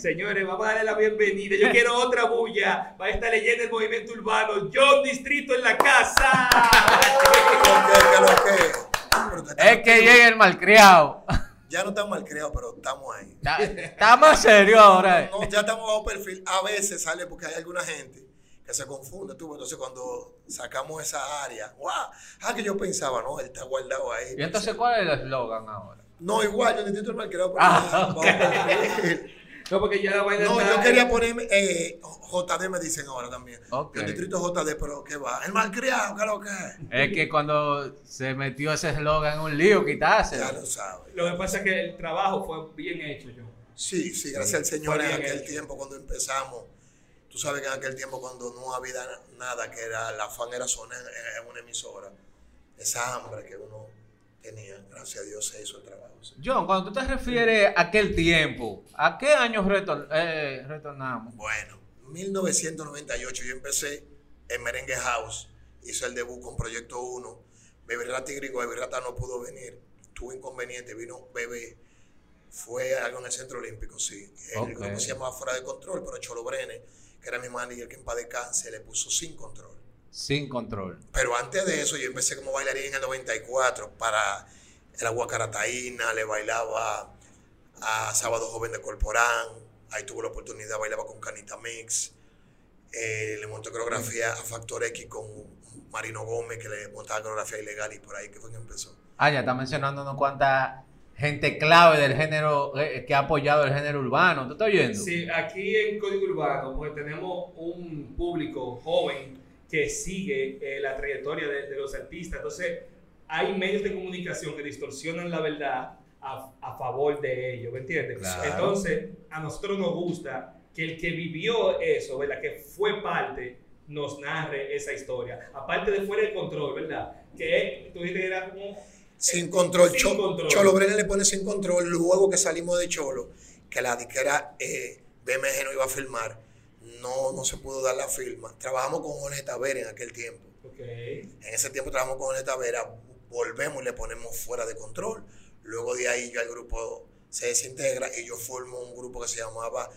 Señores, vamos a darle la bienvenida. Yo quiero otra bulla para esta leyenda del movimiento urbano. John Distrito en la casa. Es que llega el malcriado. Ya no estamos malcriados, pero estamos ahí. Estamos serios ahora. No, ya estamos bajo perfil. A veces sale porque hay alguna gente que se confunde. Tú, entonces, cuando sacamos esa área, ¡guau! Ah, que yo pensaba, no, él está guardado ahí. ¿Y entonces cuál es el eslogan ahora? No, igual, yo necesito el malcriado. Ah, No, porque ya la vaina No, yo quería ponerme eh, JD, me dicen ahora también. Ok. El distrito JD, pero ¿qué va? El malcriado, ¿qué es lo que es? Es que cuando se metió ese eslogan en un lío, quitarse. Ya lo sabes. Lo que pasa es que el trabajo fue bien hecho, John. Sí, sí, gracias al Señor en aquel hecho. tiempo cuando empezamos. Tú sabes que en aquel tiempo cuando no había nada, que era la fan era sonar en, en una emisora, esa hambre que uno tenía, gracias a Dios se hizo el trabajo. sí. John, cuando tú te refieres a aquel tiempo, ¿a qué años retor- eh, retornamos? Bueno, 1998 yo empecé en Merengue House, hice el debut con Proyecto 1, Bebé Rata y Gringo, Bebé Rata no pudo venir, tuvo inconveniente, vino Bebé, fue algo en el Centro Olímpico, sí. El Ok. grupo se llamaba Fuera de Control, pero Cholo Brene, que era mi manager que en paz descanse, le puso sin control. Sin control. Pero antes de eso, yo empecé como bailarín en el 94 para el Aguacarataína, le bailaba a Sábado Joven de Corporán, ahí tuve la oportunidad, bailaba con Canita Mix, eh, le monté coreografía a Factor X con Marino Gómez, que le montaba coreografía ilegal y por ahí que fue que empezó. Ah, ya está mencionando unos cuantas gente clave del género eh, que ha apoyado el género urbano. ¿Tú estás oyendo? Sí, aquí en Código Urbano, pues tenemos un público joven que sigue eh, la trayectoria de, de los artistas. Entonces, hay medios de comunicación que distorsionan la verdad a, a favor de ellos, ¿me entiendes? Claro. Entonces, a nosotros nos gusta que el que vivió eso, ¿verdad? Que fue parte, nos narre esa historia. Aparte de fuera de control, ¿verdad? Que tú que era como... Sin control, Sin Cho- control. Cholo Brene le pone sin control, luego que salimos de Cholo, que la disquera eh, BMG no iba a filmar, no, no se pudo dar la firma. Trabajamos con Jorge Tavera en aquel tiempo. En ese tiempo trabajamos con Jorge Tavera, volvemos y le ponemos fuera de control. Luego de ahí ya el grupo se desintegra y yo formo un grupo que se llamaba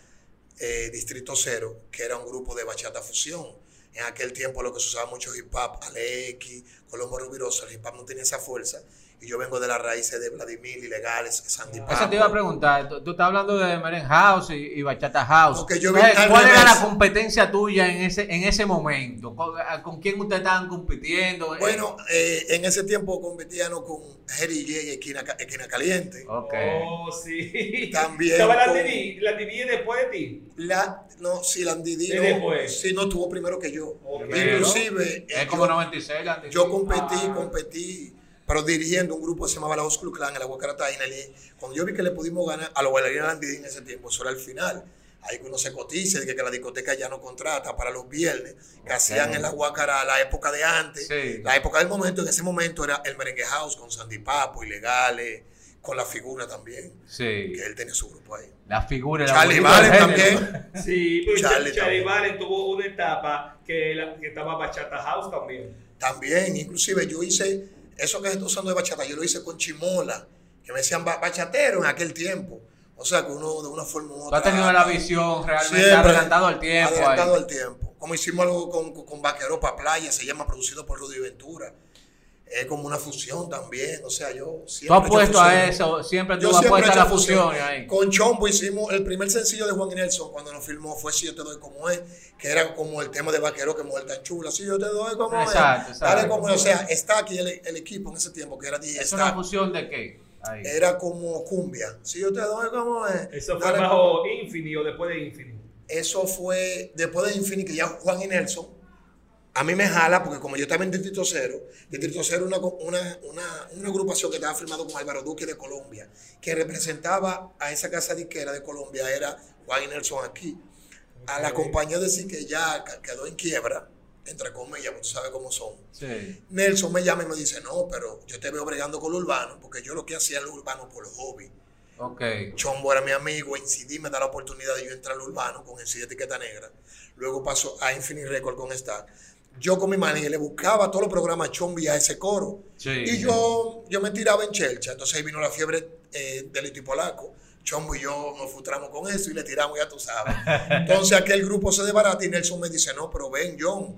eh, Distrito Cero, que era un grupo de bachata fusión. En aquel tiempo lo que se usaba mucho hip hop, Alex, Colombo Rubiroso, el hip hop no tenía esa fuerza. Y yo vengo de las raíces de Vladimir, Ilegales, Sandy Eso Papo. te iba a preguntar. Tú, tú estás hablando de Meren House y, y Bachata House. Porque yo al ¿Cuál era la competencia tuya en ese, en ese momento? ¿Con, a- con quién ustedes estaban compitiendo? Bueno, eh, en ese tiempo competíamos con Jerry J y Esquina, Esquina Caliente. Ok. Oh, sí. También Estaba la Didi, la Didi después de ti. La, no, sí, Landy ¿Y no, después? sí, no tuvo primero que yo. Ok. Inclusive, Es eh, como yo, 96. la yo competí, Ah. competí, pero dirigiendo un grupo que se llamaba la Oscuro Clan en la Guacarataína. y Cuando yo vi que le pudimos ganar a los bailarines Landy en ese tiempo, eso era el final. Ahí que uno se cotiza, de que, que la discoteca ya no contrata para los viernes, que hacían en la Guacara la época de antes. Sí. La época del momento, en ese momento era el Merengue House con Sandy Papo, Ilegales, con la figura también, Sí. que él tenía su grupo ahí. La figura. la Charlie Valen género. también. Sí, pero Charlie Charlie. Valen tuvo una etapa que, la- que estaba Bachata House también. También, inclusive yo hice, eso que se está usando de bachata, yo lo hice con Chimola, que me decían ba- bachatero en aquel tiempo. O sea, que uno de una forma u Tú otra. has tenido la visión realmente Siempre adelantado al tiempo. ahí. Adelantado al tiempo. Como hicimos algo con, con, con Vaquero para Playa, se llama producido por Rudy Ventura. Es como una fusión también. O sea, yo siempre. Tú has puesto a eso, siempre Yo tú has siempre he puesto a la fusión ahí. Con Chombo hicimos el primer sencillo de Juan Nelson cuando nos filmó fue Si yo te doy como es, que era como el tema de Vaquero que mujer tan chula. Si yo te doy como Exacto, es. exacto. Dale como. O sea, está aquí el, el equipo en ese tiempo que era DJ ¿Es una fusión de qué? Ahí. Era como cumbia. Si yo te doy como es. Eso fue Dale bajo Infinity o después de Infinity. eso fue después de Infinity, que ya Juan y Nelson, a mí me jala, porque como yo estaba en Distrito Cero, Distrito Cero una, una, una, una agrupación que estaba firmado con Álvaro Duque de Colombia, que representaba a esa casa disquera de Colombia, era Juan y Nelson aquí. A la compañía decir que ya quedó en quiebra, entre comillas, porque tú sabes cómo son. Sí. Nelson me llama y me dice, no, pero yo te veo bregando con lo urbano, porque yo lo que hacía era lo urbano por hobby. Ok. Chombo era mi amigo, NCD me da la oportunidad de yo entrar al urbano con NCD etiqueta negra. Luego paso a Infinite Record con Stack. Yo con mi manager le buscaba todos los programas Chombi a ese coro. Sí. Y yo, yo me tiraba en chelcha. Entonces ahí vino la fiebre eh, del Iti Polaco. Chombo y yo nos frustramos con eso y le tiramos, ya tú sabes. Entonces aquel grupo se desbarata y Nelson me dice, no, pero ven, John,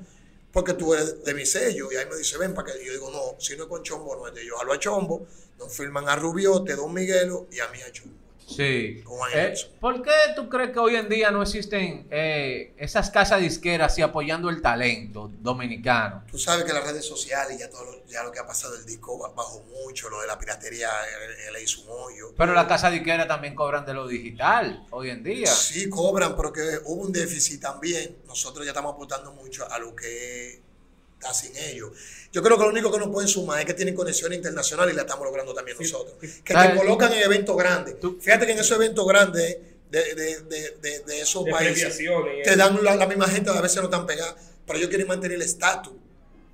porque tú eres de mi sello. Y ahí me dice, ven para que. Yo digo, no, si no es con Chombo, no es de yo. Jalo a Chombo, nos firman a Rubiote, Don Miguelo y a mí a Chombo. Sí. Juan Eh. ¿Por qué tú crees que hoy en día no existen eh, esas casas disqueras así apoyando el talento dominicano? Tú sabes que las redes sociales, ya todo lo, ya lo que ha pasado el disco ba- bajó mucho, lo de la piratería eh, le hizo un hoyo. Pero las casas disqueras también cobran de lo digital hoy en día. Sí cobran, pero que hubo un déficit también. Nosotros ya estamos aportando mucho a lo que está sin ellos. Yo creo que lo único que nos pueden sumar es que tienen conexión internacional y la estamos logrando también nosotros. Que te colocan en eventos grandes. Tú- Fíjate que en esos eventos grandes de, de, de, de, de esos De países te dan la, la misma gente, a veces no están pegadas, pero ellos quieren mantener el estatus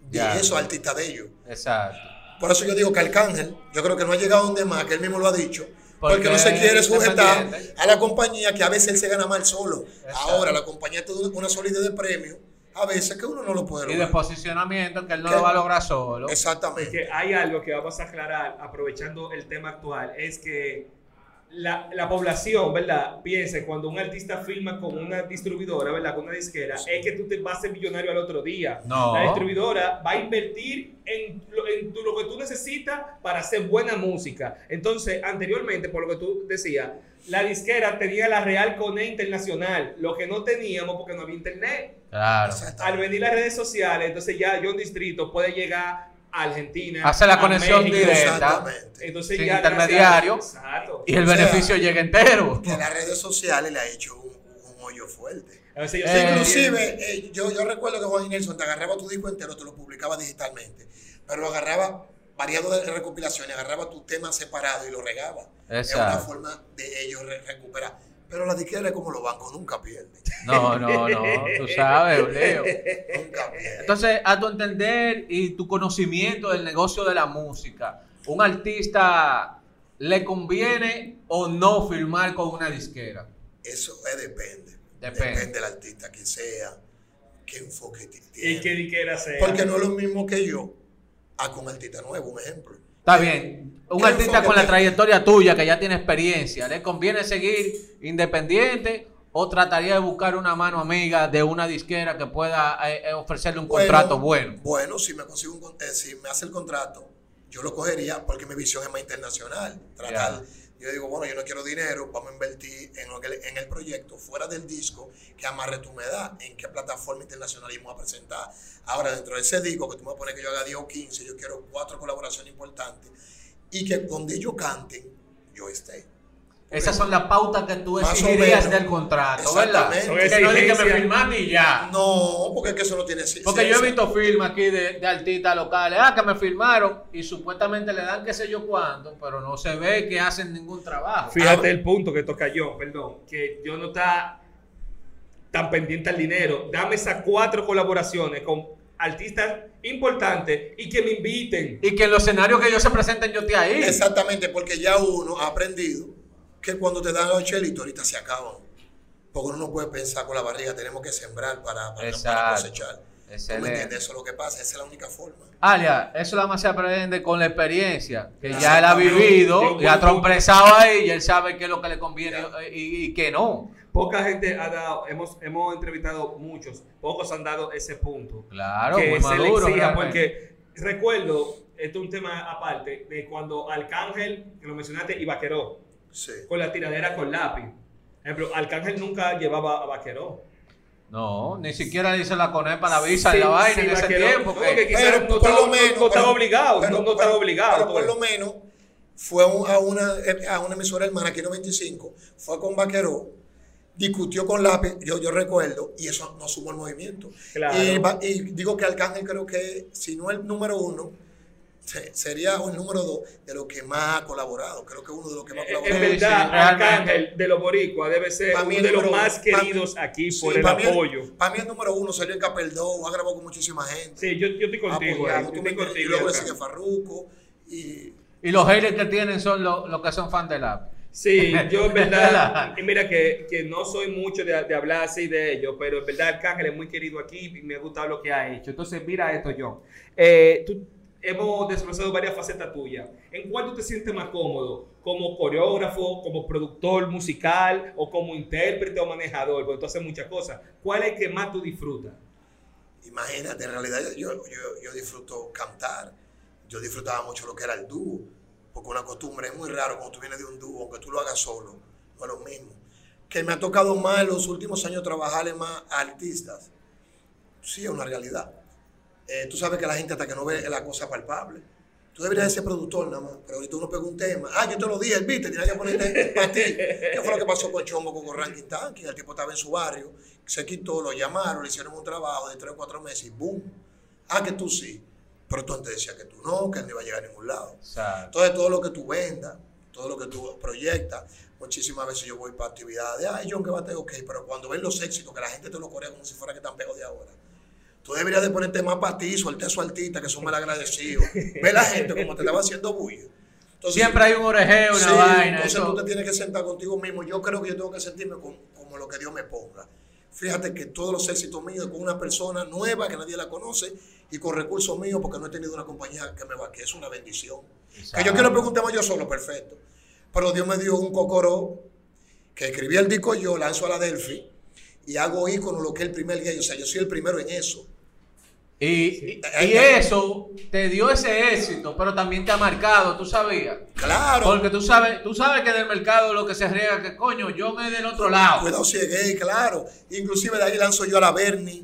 de Ya. esos artistas de ellos. Exacto. Por eso yo digo que Arcángel, yo creo que no ha llegado donde más, que él mismo lo ha dicho, porque, Porque no se quiere sujetar a la compañía que a veces él se gana mal solo. Exacto. Ahora la compañía tiene una solidez de premio, a veces que uno no lo puede Y de lograr. posicionamiento que él no lo va a lograr solo. Exactamente. que hay algo que vamos a aclarar aprovechando el tema actual, es que la, la población, ¿verdad? Piensa cuando un artista firma con una distribuidora, ¿verdad? Con una disquera, es que tú te vas a ser millonario al otro día. No. La distribuidora va a invertir en, lo, en tu- lo que tú necesitas para hacer buena música. Entonces, anteriormente, por lo que tú decías, la disquera tenía la Real Cone Internacional, lo que no teníamos porque no había internet. Claro. Al venir las redes sociales, entonces ya John Distrito puede llegar Argentina. Hace la a conexión México. directa. Exactamente. Entonces Sin ya intermediario. Exacto. Y el O sea, beneficio llega entero. Que las redes sociales le ha hecho un, un hoyo fuerte. A veces yo Eh, Inclusive, eh, yo, yo recuerdo que Juan Nelson te agarraba tu disco entero, te lo publicaba digitalmente, pero lo agarraba variado de recopilaciones, agarraba tu tema separado y lo regaba. Es una forma de ellos re- recuperar. Pero la disquera es como los bancos, nunca pierden. No, no, no. Tú sabes, Leo. Nunca pierden. Entonces, a tu entender y tu conocimiento del negocio de la música, ¿un artista le conviene o no firmar con una disquera? Eso eh, depende. Depende. Depende del artista, que sea, qué enfoque tiene. Y que dijera sea. Porque no es lo mismo que yo a con un artista nuevo, un ejemplo. Está bien. Un ¿Qué artista con la trayectoria tuya, que ya tiene experiencia, ¿le conviene seguir independiente o trataría de buscar una mano amiga de una disquera que pueda eh, eh, ofrecerle un contrato bueno? Bueno, si me consigo un, eh, si me hace el contrato, yo lo cogería porque mi visión es más internacional. Tratar, yo digo, bueno, yo no quiero dinero, vamos a invertir en, el proyecto, fuera del disco, que amarre tu humedad, en qué plataforma internacional íbamos a presentar. Ahora, dentro de ese disco, que tú me pones que yo haga 10 o 15, yo quiero cuatro colaboraciones importantes y que donde ellos canten, yo esté. Esas son las pautas que tú exigirías del contrato, ¿verdad? Que no que me firmaste y ya. No, porque es que eso no tiene Porque yo he visto firmas aquí de, de artistas locales, ah, que me firmaron y supuestamente le dan qué sé yo cuánto, pero no se ve que hacen ningún trabajo. Fíjate el punto que toca yo, perdón, que yo no está tan pendiente al dinero. Dame esas cuatro colaboraciones con artistas importantes y que me inviten. Y que en los escenarios que ellos se presenten yo esté ahí. Exactamente, porque ya uno ha aprendido que cuando te dan los chelitos ahorita se acaban. Porque uno no puede pensar con la barriga, tenemos que sembrar para, para, cosechar. ¿Tú Excelente. me entiendes? Eso es lo que pasa, esa es la única forma. Alia, eso la más se aprende con la experiencia, que ya él ha vivido, Sí, y ha trompresado ahí y él sabe qué es lo que le conviene Ya. y, y qué no. Poca gente ha dado, hemos, hemos entrevistado muchos, pocos han dado ese punto. Claro, que muy se le maduro. exija, porque recuerdo, esto es un tema aparte, de cuando Arcángel, que lo mencionaste, y Vaqueró, Sí. con la tiradera con lápiz. Por ejemplo, Arcángel nunca llevaba a Vaqueró. No, ni siquiera dice la conepa, la visa y la vaina sí, en ese tiempo. No, que- Pero no por estaba- lo no- menos. no estaba obligado, pero- no, estaba obligado. Pero por lo menos fue a una, a una emisora hermana, aquí 95, fue con Vaqueró, discutió con Lápiz, yo, yo recuerdo, y eso no sumó el movimiento. Claro. Y, va- y digo que Arcángel creo que, si no el número uno, se- sería el número dos de los que más ha colaborado. Creo que uno de los que más ha En colaborado. Sí, verdad, sí. Arcángel de los boricuas debe ser uno el de los más uno. Queridos aquí Sí, por el mí apoyo. Para mí el número uno salió en Capeldó, ha grabado con muchísima gente. Sí, yo, yo estoy contigo. apoyado, tú yo me estoy contigo, y luego le sigue Farruco y Y los haters que tienen son los, los que son fan de la. Sí, yo en verdad, y mira que, que no soy mucho de, de hablar así de ellos, pero en verdad Arcángel es muy querido aquí y me ha gustado lo que ha hecho. Entonces, mira esto, John. Eh, tú hemos desglosado varias facetas tuyas. ¿En cuál tú te sientes más cómodo? ¿Como coreógrafo, como productor musical o como intérprete o manejador? Porque tú haces muchas cosas. ¿Cuál es el que más tú disfrutas? Imagínate, en realidad yo, yo, yo disfruto cantar. Yo disfrutaba mucho lo que era el dúo. Porque una costumbre es muy raro cuando tú vienes de un dúo, aunque tú lo hagas solo, no es lo mismo. Que me ha tocado más en los últimos años trabajarle más a artistas. Sí, es una realidad. Eh, tú sabes que la gente hasta que no ve la cosa palpable. Tú deberías ser productor nada más, pero ahorita uno pega un tema. Ah, yo te lo dije, beat, tienes que ponerte para ti. ¿Qué fue lo que pasó con Chombo con Ranking Tanking? El tipo estaba en su barrio, se quitó, lo llamaron, le hicieron un trabajo de tres o cuatro meses y boom. Ah, que tú sí. Pero tú antes decías que tú no, que no iba a llegar a ningún lado. Exacto. Entonces, todo lo que tú vendas, todo lo que tú proyectas, muchísimas veces yo voy para actividades. Ay, John, que bate, ok, pero cuando ven los éxitos, que la gente te lo corea como si fuera que están pegos de ahora. Tú deberías de ponerte más para ti, suelte a su artista, que son mal agradecidos. Ve la gente como te estaba haciendo bulla. Entonces, Siempre hay un orejeo, una sí, vaina. Entonces eso- tú te tienes que sentar contigo mismo. Yo creo que yo tengo que sentirme como lo que Dios me ponga. Fíjate que todos los éxitos míos con una persona nueva que nadie la conoce y con recursos míos porque no he tenido una compañía que me va, que es una bendición. Que yo quiero preguntarme yo solo, perfecto. Pero Dios me dio un cocoró que escribí el disco yo, lanzo a la Delphi y hago ícono lo que es el primer gay. O sea, yo soy el primero en eso. Y, y- y eso te dio ese éxito, pero también te ha marcado, ¿tú sabías? Claro. Porque tú sabes, tú sabes que del mercado lo que se riega, que coño, yo me del otro lado. Cuidado si es gay, claro. Inclusive de ahí lanzo yo a la Bernie.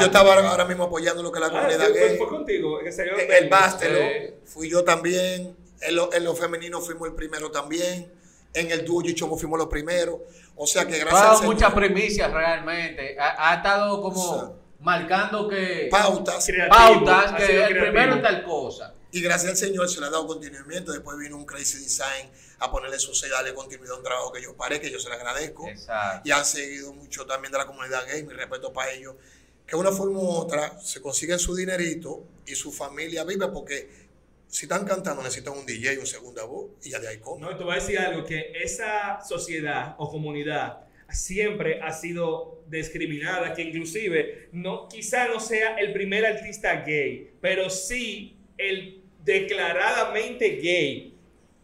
Yo estaba ahora, mismo apoyando lo que la Ah, comunidad fue, fue- gay. fue contigo. que salió En el Bástelo, Sí. fui yo también. En lo, en lo femenino fuimos el primero también. En el dúo y Chomo fuimos los primeros. O sea que Ha gracias dado al Señor, muchas primicias realmente. Ha, ha estado como O sea, marcando que pautas. Creativo, pautas, que el creativo. primero tal cosa. Y gracias al Señor se le ha dado continuamiento. Después vino un Crazy Design a ponerle su sello, darle continuidad a un trabajo que yo paré, que yo se le agradezco. Exacto. Y han seguido mucho también de la comunidad gay, mi respeto para ellos. Que de una forma u otra se consiguen su dinerito y su familia vive porque si están cantando necesitan un DJ, un segunda voz y ya de ahí comen. No, y te voy a decir algo, que esa sociedad o comunidad siempre ha sido discriminada, que inclusive no, quizá no sea el primer artista gay, pero sí el declaradamente gay.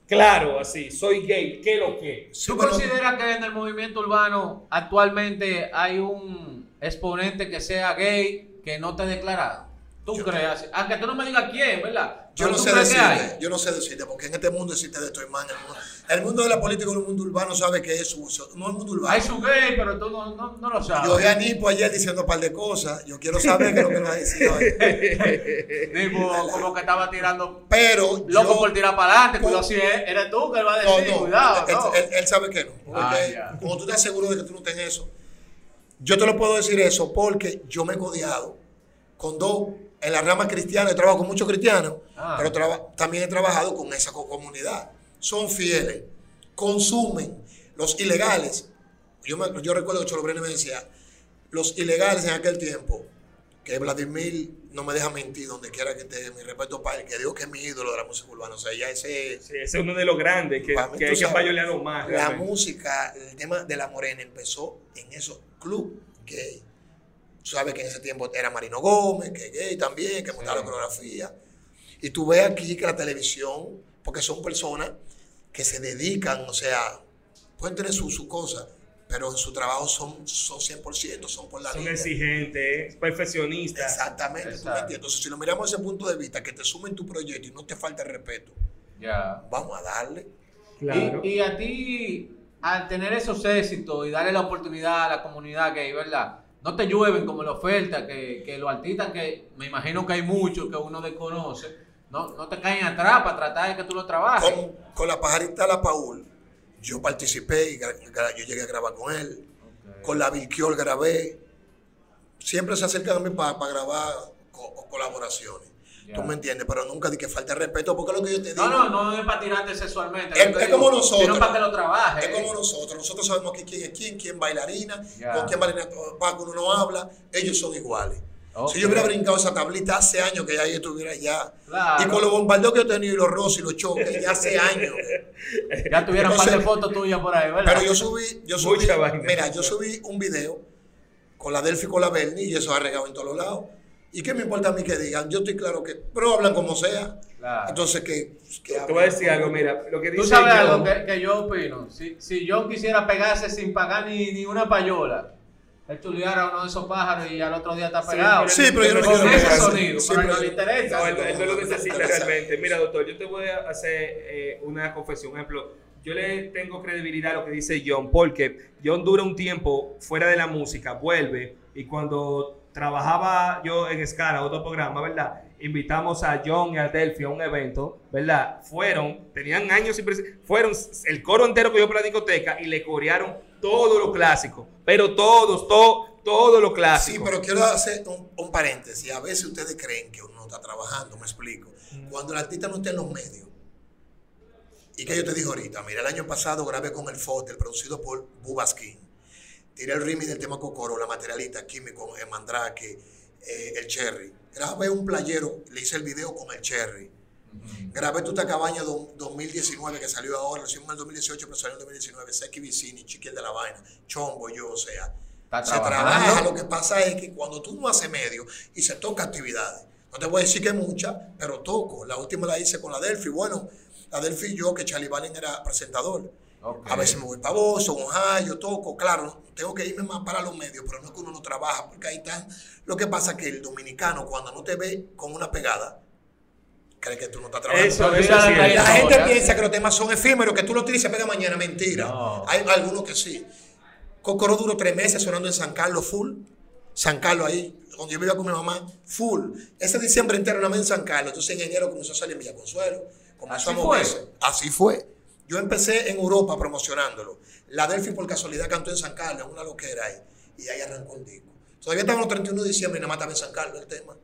Claro, así, soy gay, ¿qué lo que? ¿Tú consideras que en el movimiento urbano actualmente hay un exponente que sea gay que no te ha declarado? ¿Tú Yo- creas? Aunque tú no me digas quién, ¿verdad? Yo no sé decirte, yo no sé decirte, porque en este mundo existe de esto, hermano. El mundo, de la política y el mundo urbano sabe que es su, no el mundo urbano. Hay su gay, pero tú no, no, no lo sabes. Yo vi a Nipo ayer diciendo un par de cosas. Yo quiero saber qué es lo que nos ha decidido hoy. Tipo, como que estaba tirando Pero. loco yo- por tirar para adelante. con- Cuidado si es- eres tú que va a decir, no. cuidado. él, no. él- él sabe que no. Porque Ah, cuando tú estás seguro de que tú no en eso. Yo te lo puedo decir eso porque yo me he codiado con dos. En la rama cristiana, he trabajado con muchos cristianos, Ah. pero traba- también he trabajado con esa co- comunidad. Son fieles, consumen. Los ilegales, yo, me- yo recuerdo que Cholo Brene me decía, los ilegales en aquel tiempo, que Vladimir no me deja mentir donde quiera que esté, mi respeto para él, que Dios que es mi ídolo de la música urbana. O sea, ya ese, Sí, ese es uno de los grandes que, que hay que sabes, payolearlo más. La realmente. música, el tema de la morena empezó en esos club gay. Tú sabes que en ese tiempo era Marino Gómez, que es gay también, que montaba la coreografía. Y tú ves aquí que la televisión, porque son personas que se dedican, o sea, pueden tener su, su cosa, pero en su trabajo son, son 100%, son por la Son línea. exigentes, perfeccionistas. Exactamente, tú me Exacto. entiendes. Entonces, si lo miramos desde ese punto de vista, que te sumen tu proyecto y no te falta el respeto, Ya. vamos a darle. Claro. Y, y a ti, al tener esos éxitos y darle la oportunidad a la comunidad gay, ¿verdad? No te llueven como la oferta, que, que los artistas que me imagino que hay muchos que uno desconoce, no, no te caen atrás para tratar de que tú lo trabajes. con, con la pajarita La Paul, yo participé y yo llegué a grabar con él. Con la Vilquiol grabé. Siempre se acercan a mí para grabar co- co- colaboraciones. ¿Tú me entiendes? Pero nunca di que falta respeto porque es lo que yo te digo. No, no, no es para tirarte sexualmente. Es- como nosotros. Para que lo trabajes. Es como nosotros. Nosotros sabemos que quién es quién, quién bailarina, con quién bailarina Paco uno no habla. Ellos son iguales. Si yo hubiera brincado esa tablita hace años que ya yo estuviera ya. Claro. Y con los bombardeos que yo he tenido y los roces y los choques, ya hace años. Ya tuvieran un par de fotos tuyas por ahí, ¿verdad? Pero yo subí, yo subí, Mucha vaina. mira, yo subí un video con la Delphi y con la Bernie y eso ha regado en todos los lados. ¿Y qué me importa a mí que digan? Yo estoy claro que, pero hablan como sea. Claro. Entonces, que, que Te voy a decir algo, mira, lo que dice Tú sabes John- algo que, que yo opino. Si, si John quisiera pegarse sin pagar ni, ni una payola, él chuleara a uno de esos pájaros y al otro día está Sí, pegado. Sí, pero yo no Con quiero ese pegarse. sonido, Sí, pero pero no le interesa. No, él, él no lo necesita realmente. Mira, doctor, yo te voy a hacer eh, una confesión. Por ejemplo, yo le tengo credibilidad a lo que dice John, porque John dura un tiempo fuera de la música, vuelve, y cuando trabajaba yo en Escala, otro programa, ¿verdad? Invitamos a John y a Delphi a un evento, ¿verdad? Fueron, tenían años sin fueron el coro entero que yo por la discoteca y le corearon todo lo clásico, pero todos, todo, todo lo clásico. Sí, pero quiero hacer un, un paréntesis. A veces ustedes creen que uno no está trabajando, me explico. Cuando el artista no está en los medios. ¿Y que yo te dije ahorita? Mira, el año pasado grabé con el Foster, producido por Bubaskin. Tiré el remix del tema Cocoro, La Materialista, Químico, el Mandrake, eh, el Cherry. Grabé un playero, le hice el video con el Cherry. Grabé Tuta Cabaña do- 2019, que salió ahora, lo hicimos en el 2018, pero salió en el 2019. Seki Vicini, Chiquil de la Vaina, Chombo, yo, o sea. Se trabaja, lo que pasa es que cuando tú no haces medio y se toca actividades, no te voy a decir que muchas, pero toco. La última la hice con la Delphi. Bueno, la Delphi y yo, que Charlie Valen era presentador. A veces me voy para Boston, Ohio, toco. Claro, tengo que irme más para los medios, pero no es que uno no trabaja, porque ahí están. Lo que pasa es que el dominicano, cuando no te ve con una pegada, cree que tú no estás trabajando. Eso, eso la gente piensa que los temas son efímeros, que tú lo tiras y se pega mañana. Mentira. No. Hay algunos que sí. Cocoro duró tres meses sonando en San Carlos full. San Carlos ahí, donde yo vivía con mi mamá, full. Ese diciembre entero nada más en San Carlos. Entonces en enero comenzó a salir en Villa Consuelo. Comenzó Así a moverse. Así fue. Yo empecé en Europa promocionándolo. La Delphi por casualidad cantó en San Carlos, en una loquera ahí. Y ahí arrancó el disco. Todavía estamos los 31 de diciembre y nada más estaba en San Carlos el tema.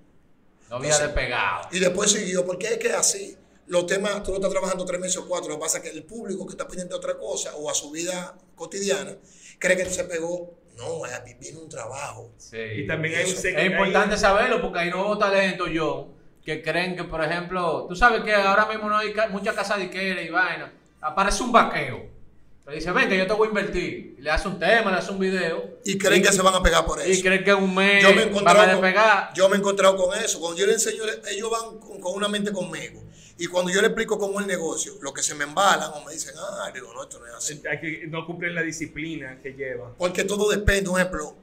No había despegado. Y después siguió, porque es que así, los temas, tú lo estás trabajando tres meses o cuatro, lo que pasa es que el público que está pendiente de otra cosa o a su vida cotidiana, cree que se pegó. No, es- viene un trabajo. Sí. Y también hay un Es importante hay- saberlo porque hay nuevos talentos, John, que creen que, por ejemplo, tú sabes que ahora mismo no hay ca- mucha casa disquera y vaina. Aparece un vaqueo. Le dice, ven que yo te voy a invertir. Y le hace un tema, le hace un video. Y creen que se van a pegar por Y eso. creen que un mes Yo me he van a encontrado con, despegar. yo me he encontrado con eso. Cuando yo le enseño, ellos van con, con una mente conmigo. Y cuando yo le explico cómo es el negocio, lo que se me embalan o me dicen, ah, digo, no, esto no es así. hay que- no cumplen la disciplina que lleva. Porque todo depende, un ejemplo,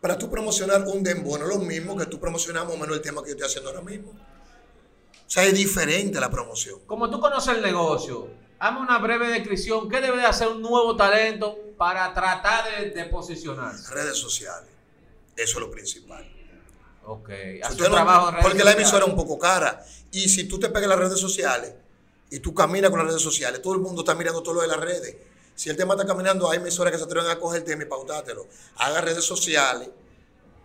para tú promocionar un dembow no es lo mismo que tú promocionar más o menos el tema que yo estoy haciendo ahora mismo. O sea, es diferente la promoción. Como tú conoces el negocio, hazme una breve descripción. ¿Qué debe de hacer un nuevo talento para tratar de, de posicionarse? Redes sociales. Eso es lo principal. Ok. Haz no- trabajo en redes porque la emisora es un poco cara. Y si tú te pegas en las redes sociales y tú caminas con las redes sociales, todo el mundo está mirando todo lo de las redes. Si el tema está caminando, hay emisoras que se atreven a coger el tema y pautártelo. Haga redes sociales,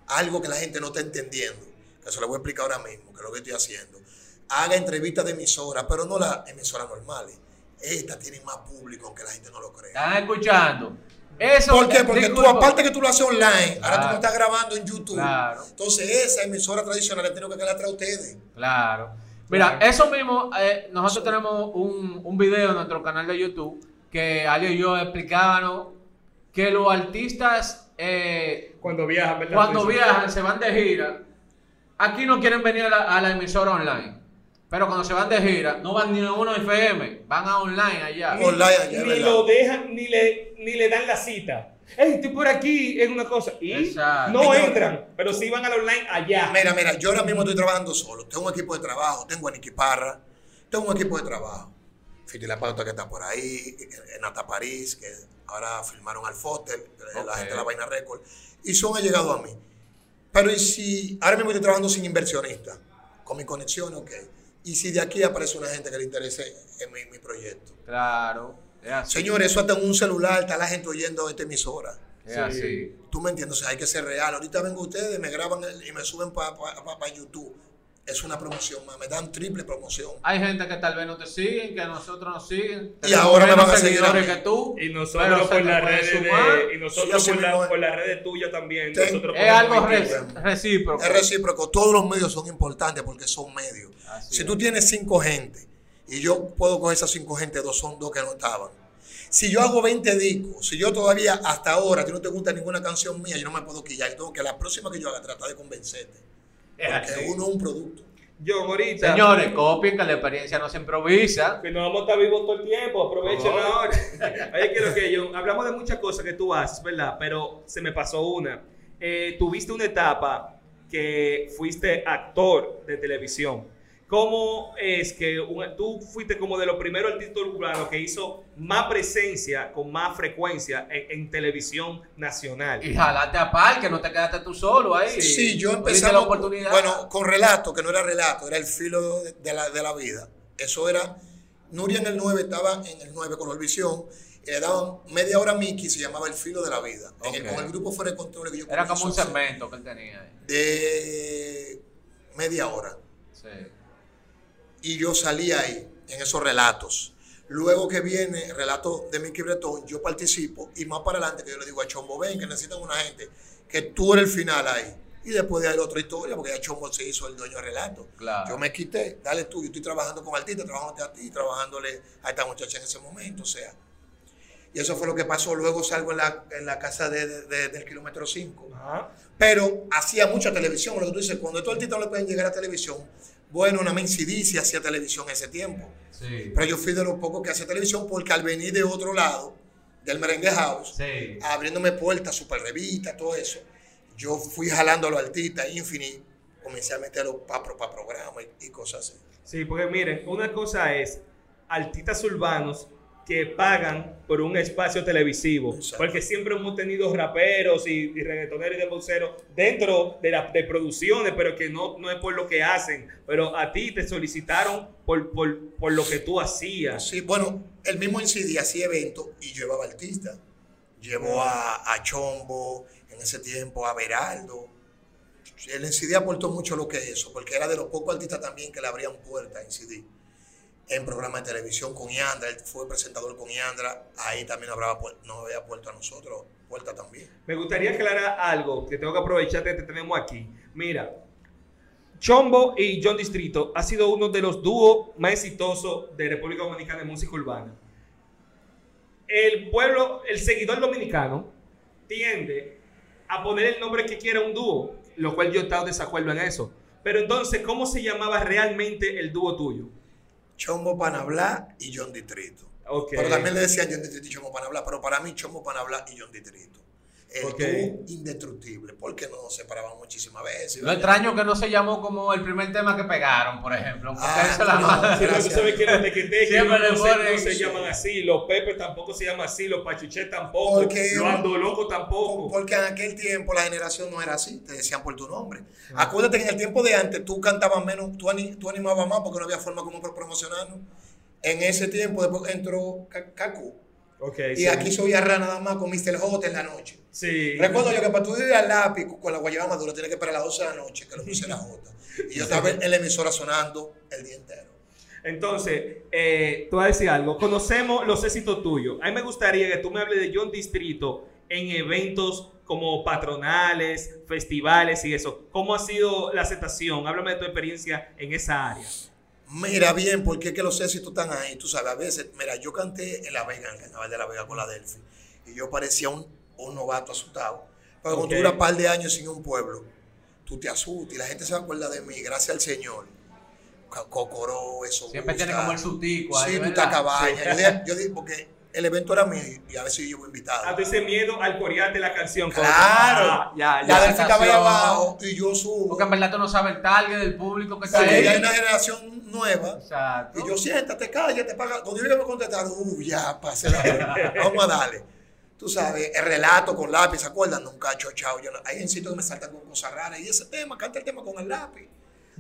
algo que la gente no está entendiendo. Que se lo voy a explicar ahora mismo, que es lo que estoy haciendo. Haga entrevistas de emisoras, pero no las emisoras normales. Estas tienen más público, aunque la gente no lo crea. Están escuchando. Eso, ¿Por qué? Porque tú, aparte que tú lo haces online, ahora tú lo estás grabando en YouTube. Claro. Entonces, esa emisora tradicional le tengo que quedar atrás a ustedes. Claro. Mira, Claro. eso mismo, eh, nosotros tenemos un, un video en nuestro canal de YouTube que Ali y yo explicábamos que los artistas eh, Cuando viajan, ¿verdad? cuando viajan, se van de gira, aquí no quieren venir a la, a la emisora online. Pero cuando se van de gira, no van ni a uno FM, van a online allá. Ni- Online allá, ni lo dejan, ni le, ni le dan la cita. Hey, estoy por aquí, es una cosa. Y Exacto. no entran, pero sí van al online allá. Mira, mira, yo ahora mismo estoy trabajando solo. Tengo un equipo de trabajo, tengo a Nicky Parra, tengo un equipo de trabajo. Fiti La Pauta que está por ahí, Nata París, que ahora firmaron al Foster, la gente de la Vaina Record, y son allegados a mí. Pero y si ahora mismo estoy trabajando sin inversionista, con mi conexión, ok. Y si de aquí aparece una gente que le interese en mi, mi proyecto. Claro, es así. Eso hasta en un celular está la gente oyendo esta emisora. es Sí. así. Tú me entiendes, o sea, hay que ser real. Ahorita vengo ustedes, me graban el- y me suben para YouTube. Es una promoción más, me dan triple promoción. Hay gente que tal vez no te siguen, que nosotros nos siguen. Y ahora me van a seguir a mí. que tú. Y nosotros por las redes de, y nosotros Sí, por, la- las redes tuyas también. Ten- nosotros Es algo recíproco. Es recíproco, todos los medios son importantes porque son medios. Así si es. tú tienes cinco gente y yo puedo coger esas cinco gente, dos son dos que no estaban. Si yo hago 20 discos, si yo todavía hasta ahora a ti no te gusta ninguna canción mía, yo no me puedo quillar. Tengo que la próxima que yo haga tratar de convencerte. Porque uno es un producto. Yo, ahorita. Señores, copien que la experiencia no se improvisa. Que no vamos a estar vivos todo el tiempo, aprovechen Oh. ahora. Oye, que lo que yo, hablamos de muchas cosas que tú haces, ¿verdad? Pero se me pasó una. Eh, tuviste una etapa que fuiste actor de televisión. ¿Cómo es que un- tú fuiste como de los primeros artistas urbanos que hizo más presencia, con más frecuencia en, en televisión nacional? Y jalate a par, que no te quedaste tú solo ahí. Sí, yo empecé la oportunidad. Bueno, con relato, que no era relato, era el filo de, de la, de la vida. Eso era. Nuria en el 9 estaba en el 9 con Olvisión. Y le daban media hora a Mickey, se llamaba El filo de la vida. En el- Ok. con el grupo fuera de control que yo Era como un segmento que él tenía ahí. De media hora. Sí. Y yo salí ahí, en esos relatos. Luego que viene el relato de Mickey Bretón, yo participo. Y más para adelante, que yo le digo a Chombo, ven, que necesitan una gente, que tú eres el final ahí. Y después de ahí otra historia, porque ya Chombo se hizo el dueño del relato. Claro. Yo me quité, dale tú, yo estoy trabajando con artistas, trabajando a ti, trabajándole a esta muchacha en ese momento, o sea. Y eso fue lo que pasó. Luego salgo en la, en la casa de- de- de- del kilómetro 5. Ajá. Pero hacía mucha televisión, lo que tú dices, cuando estos artistas no le pueden llegar a televisión, bueno, una CD sí hacía televisión en ese tiempo. Sí. Pero yo fui de los pocos que hacía televisión porque al venir de otro lado, del merengue house, Sí. abriéndome puertas, super revista, todo eso, yo fui jalando a los artistas, Infinite, comencé a meterlos para programas y, y cosas así. Sí, porque miren, una cosa es artistas urbanos que pagan por un espacio televisivo, Exacto. porque siempre hemos tenido raperos y, y reggaetoneros y demboceros dentro de, la, de producciones, pero que no, no es por lo que hacen, pero a ti te solicitaron por, por, por lo que tú hacías. Sí, bueno, el mismo Incidi hacía eventos y llevaba artistas. Llevó a, a Chombo en ese tiempo, a Beraldo. El Incidi aportó mucho lo que eso, porque era de los pocos artistas también que le abrían puertas a Incidi. En programas de televisión con Yandra, él fue presentador con Yandra, ahí también hablaba, nos había puerto a nosotros puerta también. Me gustaría aclarar algo que tengo que aprovechar que te tenemos aquí. Mira, Chombo y John Distrito ha sido uno de los dúos más exitosos de República Dominicana de música urbana. El pueblo, el seguidor dominicano, tiende a poner el nombre que quiera un dúo, lo cual yo he estado desacuerdo en eso. Pero entonces, ¿cómo se llamaba realmente el dúo tuyo? Chombo Panabla y John Distrito. Pero también le decían John Distrito y Chombo Panabla, pero para mí Chombo Panabla y John Distrito. El Ok. dúo indestructible, porque nos separaban muchísimas veces. Lo extraño que no se llamó como el primer tema que pegaron, por ejemplo. Porque Ah, es la no, tú sabes que los tequeteques Siempre no, le no se, no se llaman así, los Pepe tampoco se llaman así, los Pachuché tampoco, Porque- los Ando Loco tampoco. Porque en aquel tiempo la generación no era así, te decían por tu nombre. Acuérdate que en el tiempo de antes tú cantabas menos, tú, ani- tú animabas más porque no había forma como pro- promocionarnos. En ese tiempo después entró Ca- Cacu. Y sí. aquí soy Arra nada más con Mr. J en la noche. Sí. Recuerdo yo que para tú ir al lápiz con la guayaba madura tienes que esperar a las 12 de la noche que lo pusiera J. Y yo estaba en la emisora sonando el día entero. Entonces, eh, tú vas a decir algo. Conocemos los éxitos tuyos. A mí me gustaría que tú me hables de John Distrito en eventos como patronales, festivales y eso. ¿Cómo ha sido la aceptación? Háblame de tu experiencia en esa área. Mira bien, porque es que los éxitos están ahí, tú sabes, a veces, mira, yo canté en La Vega, en el Carnaval de La Vega con la Delphi, y yo parecía un, un novato asustado. Pero cuando tú duras un par de años sin un pueblo, tú te asustas y la gente se acuerda de mí, gracias al Señor. Co- Cocoró, eso. Siempre busca. tiene como el sustico ahí, Sí, te cabaña. Sí. Yo, dije- yo dije, porque el evento era mío y a veces yo llevo invitado. A ese miedo al corearte la canción. Claro. Ah, ya, La ya. Delphi estaba ahí presentación. abajo y yo subo. Porque en verdad tú no sabes el target del público que está ahí. hay una generación nueva. Exacto. Y yo, siéntate, cállate, paga. Cuando yo me contestaron, uh, ya, pasé la Vamos a darle. Tú sabes, el relato con lápiz, ¿se acuerdan? Nunca chochado. Yo hay en sitios que me saltan con cosas raras. Y ese tema, canta el tema con el lápiz.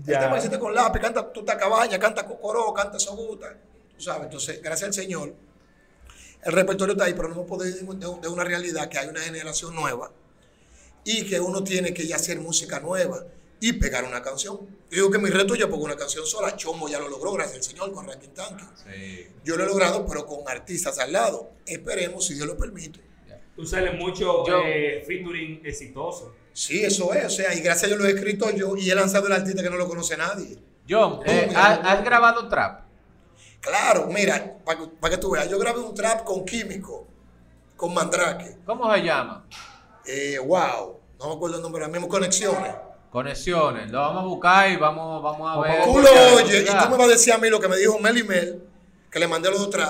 Ya. El tema que hiciste con lápiz, canta tu cabaña, canta cocoró, canta soguta. Tú sabes, entonces, gracias al Señor, el repertorio está ahí, pero no hemos podido ir de, de una realidad que hay una generación nueva y que uno tiene que ya hacer música nueva y pegar una canción. Yo digo que mi reto ya pongo una canción sola. Chomo ya lo logró, gracias al Señor, con Ranking Tanque. Sí. Yo lo he logrado, pero con artistas al lado. Esperemos, si Dios lo permite. Tú sales mucho Yo- eh, featuring exitoso. Sí, eso es. O sea, y gracias a Dios lo he escrito yo y he lanzado el artista que no lo conoce nadie. John, eh, ¿has, has grabado trap? Claro, mira, para que tú veas, yo grabé un trap con Químico, con Mandrake. ¿Cómo se llama? Eh, wow, no me acuerdo el nombre, ahora mismo Conexiones. Conexiones, lo vamos a buscar y vamos, vamos a ver. Tú lo oyes y tú me vas a decir a mí lo que me dijo Mel y Mel, que le mandé los otros.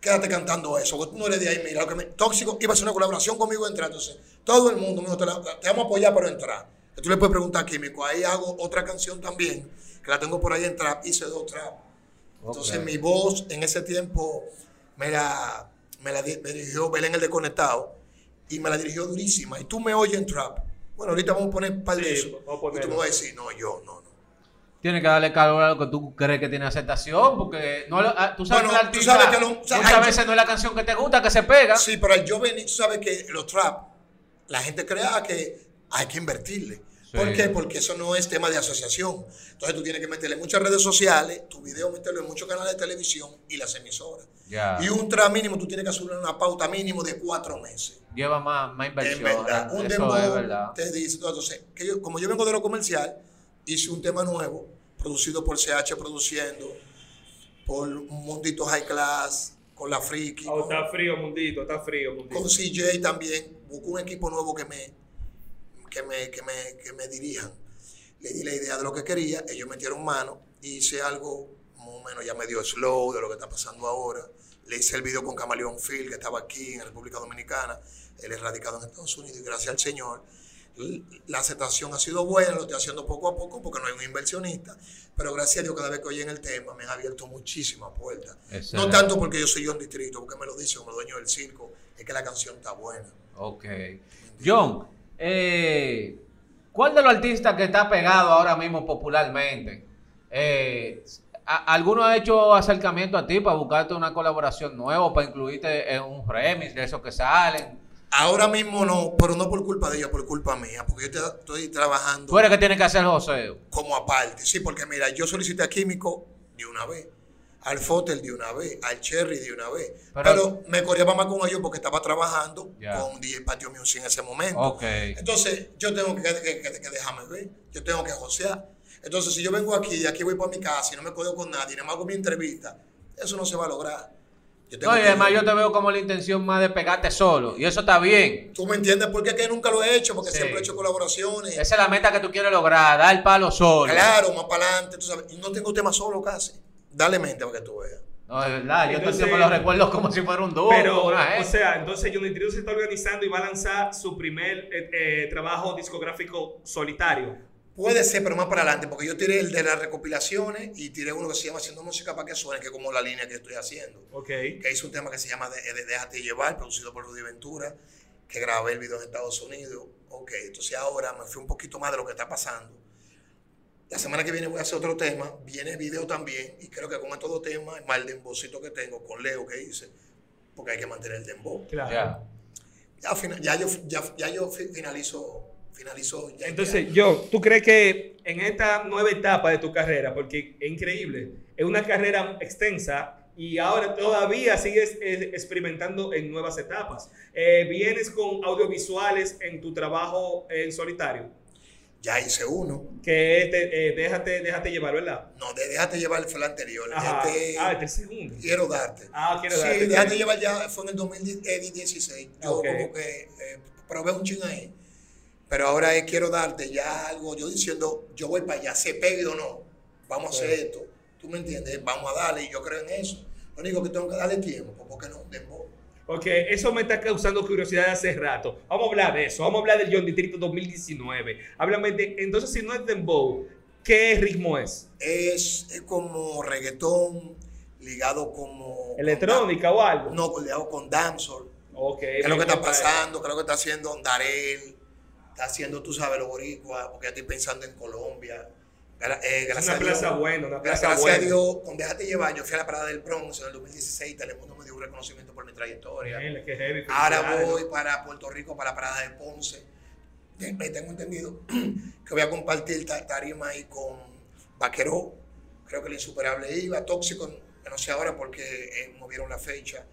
Quédate cantando eso, porque tú no eres de ahí, mira, lo que me, Tóxico iba a hacer una colaboración conmigo entrar, entonces todo el mundo me dijo, te, la- te vamos a apoyar para entrar. Y tú le puedes preguntar a Químico, ahí hago otra canción también, que la tengo por ahí en trap, hice dos trap. Entonces mi voz en ese tiempo me la, me la me dirigió Belén el Desconectado y me la dirigió durísima. Y tú me oyes en trap. Bueno, ahorita vamos a poner un par de Sí, eso. Y tú me vas a decir, no, yo, no, no. Tienes que darle calor a lo que tú crees que tiene aceptación, porque no, lo- ah, tú sabes Bueno, que tú artista sabes que lo- o sea, muchas hay- veces no es la canción que te gusta, que se pega. Sí, pero al yo venir, tú sabes que los trap, la gente crea que hay que invertirle. Sí. ¿Por qué? Porque eso no es tema de asociación. Entonces tú tienes que meterle muchas redes sociales, tu video meterlo en muchos canales de televisión y las emisoras. Ya. Y un trap mínimo, tú tienes que asumir una pauta mínimo de cuatro meses. Lleva más, más En inversión. verdad, un Eso es verdad. te dice. Entonces, que yo- como yo vengo de lo comercial, hice un tema nuevo, producido por CH Produciendo, por Mundito High Class, con La Friki, Oh, está frío, mundito, está frío, mundito. con CJ también. Busco un equipo nuevo que me, que me, que me, que me dirijan. Le di la idea de lo que quería, ellos metieron mano, hice algo más o menos ya medio slow de lo que está pasando ahora. Le hice el video con Camaleón Phil, que estaba aquí en República Dominicana. Él es radicado en Estados Unidos y gracias al Señor la aceptación ha sido buena, lo estoy haciendo poco a poco porque no hay un inversionista, pero gracias a Dios cada vez que oyen el tema me han abierto muchísimas puertas. No tanto porque yo soy John Distrito, porque me lo dice como dueño del circo, es que la canción está buena. Ok. John, eh, ¿cuál de los artistas que está pegado ahora mismo popularmente? Eh, ¿a- ¿Alguno ha hecho acercamiento a ti para buscarte una colaboración nueva, para incluirte en un remix de esos que salen? Ahora mismo no, pero no por culpa de ellos, por culpa mía, porque yo estoy trabajando eres que tienes que hacer joseo. como aparte. Sí, porque mira, yo solicité a Químico de una vez, al Fotel de una vez, al Cherry de una vez, Pero- pero, me corría más con ellos porque estaba trabajando Ya. con DJ Patio Music en ese momento. Entonces, yo tengo que, que- que- que dejarme ver, yo tengo que josear. Entonces, si yo vengo aquí, de aquí voy para mi casa y no me codeo con nadie, nada más hago mi entrevista, eso no se va a lograr. Yo tengo No, y además yo te veo como la intención más de pegarte solo. Y eso está bien. ¿Tú me entiendes? Porque es que nunca lo he hecho, porque Sí. siempre he hecho colaboraciones. Esa es la meta que tú quieres lograr, dar el palo solo. Claro, más para adelante, tú sabes. Y no tengo tema solo casi. Dale mente para que tú veas. No, es verdad. Yo Entonces- tiempo lo recuerdo como si fuera un dúo. Pero, una o sea, entonces Johnny Trio se está organizando y va a lanzar su primer eh, eh, trabajo discográfico solitario. Puede ser, pero más para adelante, porque yo tiré el de las recopilaciones y tiré uno que se llama Haciendo Música para que suene, que es como la línea que estoy haciendo. Ok. Que hice un tema que se llama de, de- Déjate llevar, producido por Rudy Ventura, que grabé el video en Estados Unidos. Ok, entonces ahora me fui un poquito más de lo que está pasando. La semana que viene voy a hacer otro tema, viene video también, y creo que con estos dos temas, más el dembocito que tengo con Leo que hice, porque hay que mantener el dembow. Claro. Ya. Ya, ya yo, ya, ya yo fi- finalizo, finalizo ya Entonces, yo, ¿tú crees que en esta nueva etapa de tu carrera, porque es increíble, es una carrera extensa y ahora todavía sigues eh, experimentando en nuevas etapas? Eh, ¿Vienes con audiovisuales en tu trabajo en solitario? Ya hice uno. Que es de- eh, déjate, déjate llevar, ¿verdad? No, de déjate llevar fue el anterior. Ajá. Este, Ah, este es el segundo. quiero darte. Ah, quiero sí, darte. déjate llevar ya fue en el 2016. Yo como que eh, probé un ching ahí. Pero ahora es quiero darte ya algo, yo diciendo, yo voy para allá, se pegue o no, vamos a hacer esto. ¿Tú me entiendes? Vamos a darle y yo creo en eso. Lo único que tengo que darle tiempo, porque no, dembow. Ok, eso me está causando curiosidad hace rato. Vamos a hablar de eso. Vamos a hablar del John Distrito 2019. Háblame de. Entonces, si no es Dembow, ¿qué ritmo es? Es, es como reggaetón ligado como... ¿Electrónica o algo? No, ligado con dancehall. Ok. ¿Qué es lo que está pasando? ¿Qué es lo que está haciendo Darel? Está haciendo, tú sabes, los boricuas, porque ya estoy pensando en Colombia. Eh, gracias una a Dios, plaza buena, una plaza gracias buena. a Dios, con Déjate Llevar, yo fui a la parada del Bronx en el 2016, Telemundo me dio un reconocimiento por mi trayectoria. Bien, qué heavy, Ahora voy para Puerto Rico, para la parada de Ponce. Me tengo entendido que voy a compartir ta- tarima ahí con Vaqueró, creo que el insuperable iba, Tóxico, que no sé ahora porque eh, movieron la fecha.